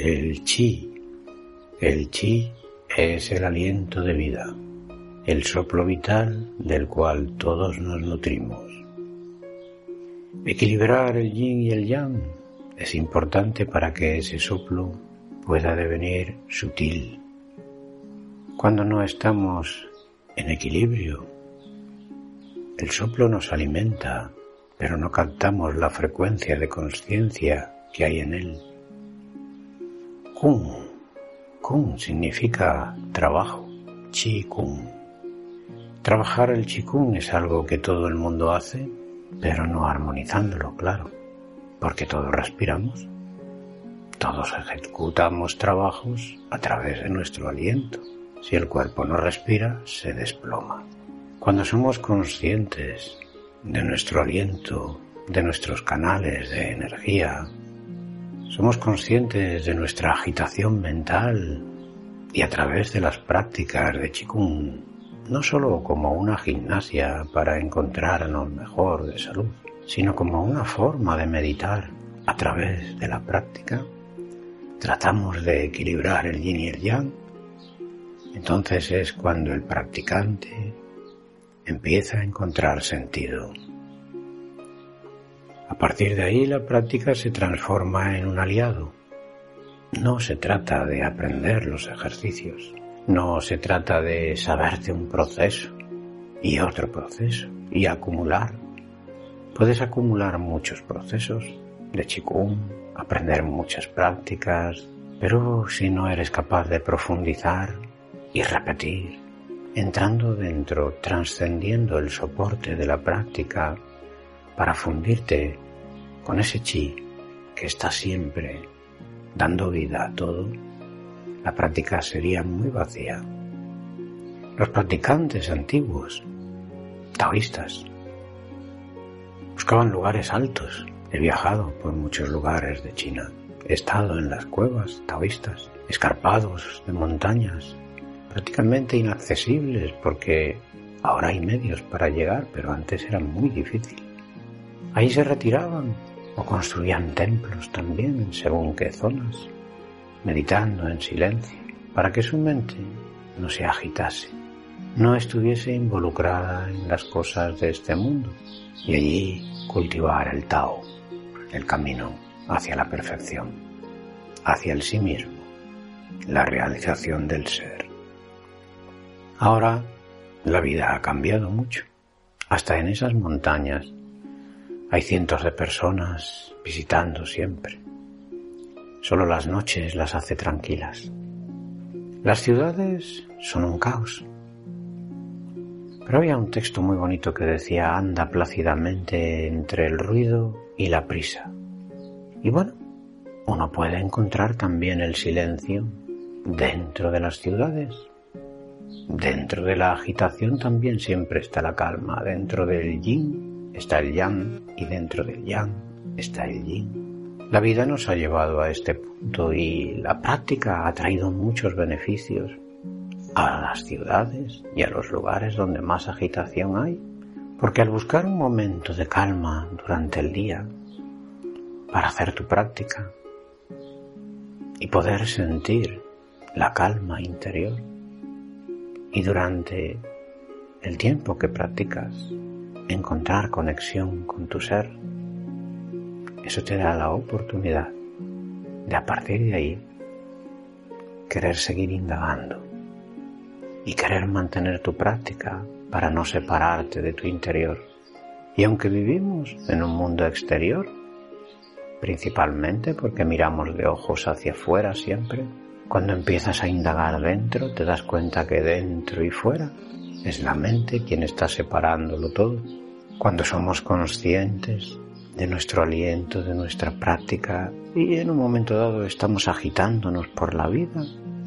El chi. El chi es el aliento de vida, el soplo vital del cual todos nos nutrimos. Equilibrar el yin y el yang es importante para que ese soplo pueda devenir sutil. Cuando no estamos en equilibrio, el soplo nos alimenta, pero no captamos la frecuencia de conciencia que hay en él. Kung. Kung significa trabajo. Chi Kung. Trabajar el Chi Kung es algo que todo el mundo hace, pero no armonizándolo, claro, porque todos respiramos. Todos ejecutamos trabajos a través de nuestro aliento. Si el cuerpo no respira, se desploma. Cuando somos conscientes de nuestro aliento, de nuestros canales de energía, somos conscientes de nuestra agitación mental y a través de las prácticas de Qigong, no solo como una gimnasia para encontrarnos mejor de salud, sino como una forma de meditar a través de la práctica, tratamos de equilibrar el yin y el yang, entonces es cuando el practicante empieza a encontrar sentido. A partir de ahí la práctica se transforma en un aliado. No se trata de aprender los ejercicios, no se trata de saberte un proceso y otro proceso y acumular. Puedes acumular muchos procesos de Qigong, aprender muchas prácticas, pero si no eres capaz de profundizar y repetir, entrando dentro, trascendiendo el soporte de la práctica, para fundirte con ese chi que está siempre dando vida a todo, la práctica sería muy vacía. Los practicantes antiguos, taoístas, buscaban lugares altos. He viajado por muchos lugares de China. He estado en las cuevas taoístas, escarpados de montañas, prácticamente inaccesibles porque ahora hay medios para llegar, pero antes era muy difícil. Ahí se retiraban o construían templos también según qué zonas, meditando en silencio, para que su mente no se agitase, no estuviese involucrada en las cosas de este mundo y allí cultivar el Tao, el camino hacia la perfección, hacia el sí mismo, la realización del ser. Ahora la vida ha cambiado mucho, hasta en esas montañas hay cientos de personas visitando siempre. Solo las noches las hace tranquilas. Las ciudades son un caos. Pero había un texto muy bonito que decía anda plácidamente entre el ruido y la prisa. Y bueno, uno puede encontrar también el silencio dentro de las ciudades. Dentro de la agitación también siempre está la calma. Dentro del yin está el yang y dentro del yang está el yin. La vida nos ha llevado a este punto y la práctica ha traído muchos beneficios a las ciudades y a los lugares donde más agitación hay, porque al buscar un momento de calma durante el día para hacer tu práctica y poder sentir la calma interior y durante el tiempo que practicas encontrar conexión con tu ser, eso te da la oportunidad de a partir de ahí querer seguir indagando y querer mantener tu práctica para no separarte de tu interior. Y aunque vivimos en un mundo exterior, principalmente porque miramos de ojos hacia afuera siempre, cuando empiezas a indagar dentro te das cuenta que dentro y fuera es la mente quien está separándolo todo. Cuando somos conscientes de nuestro aliento, de nuestra práctica y en un momento dado estamos agitándonos por la vida,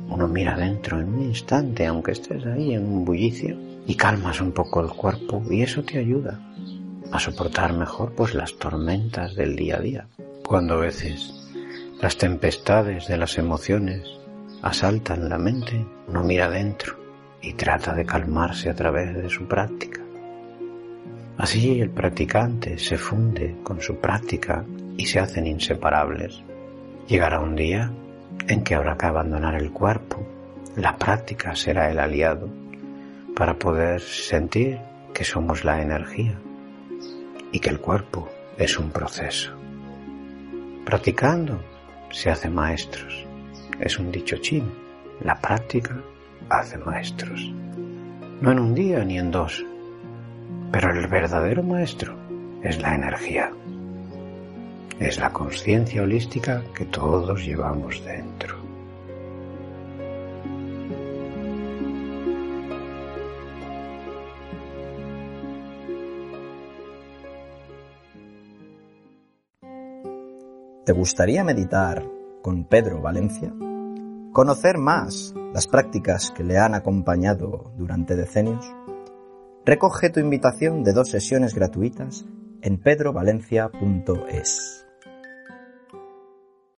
uno mira dentro en un instante, aunque estés ahí en un bullicio, y calmas un poco el cuerpo y eso te ayuda a soportar mejor pues las tormentas del día a día. Cuando a veces las tempestades de las emociones asaltan la mente, uno mira dentro y trata de calmarse a través de su práctica. Así el practicante se funde con su práctica y se hacen inseparables. Llegará un día en que habrá que abandonar el cuerpo. La práctica será el aliado para poder sentir que somos la energía y que el cuerpo es un proceso. Practicando se hace maestros. Es un dicho chino. La práctica hace maestros. No en un día ni en dos. Pero el verdadero maestro es la energía. Es la conciencia holística que todos llevamos dentro. ¿Te gustaría meditar con Pedro Valencia? ¿Conocer más las prácticas que le han acompañado durante decenios? Recoge tu invitación de dos sesiones gratuitas en pedrovalencia.es.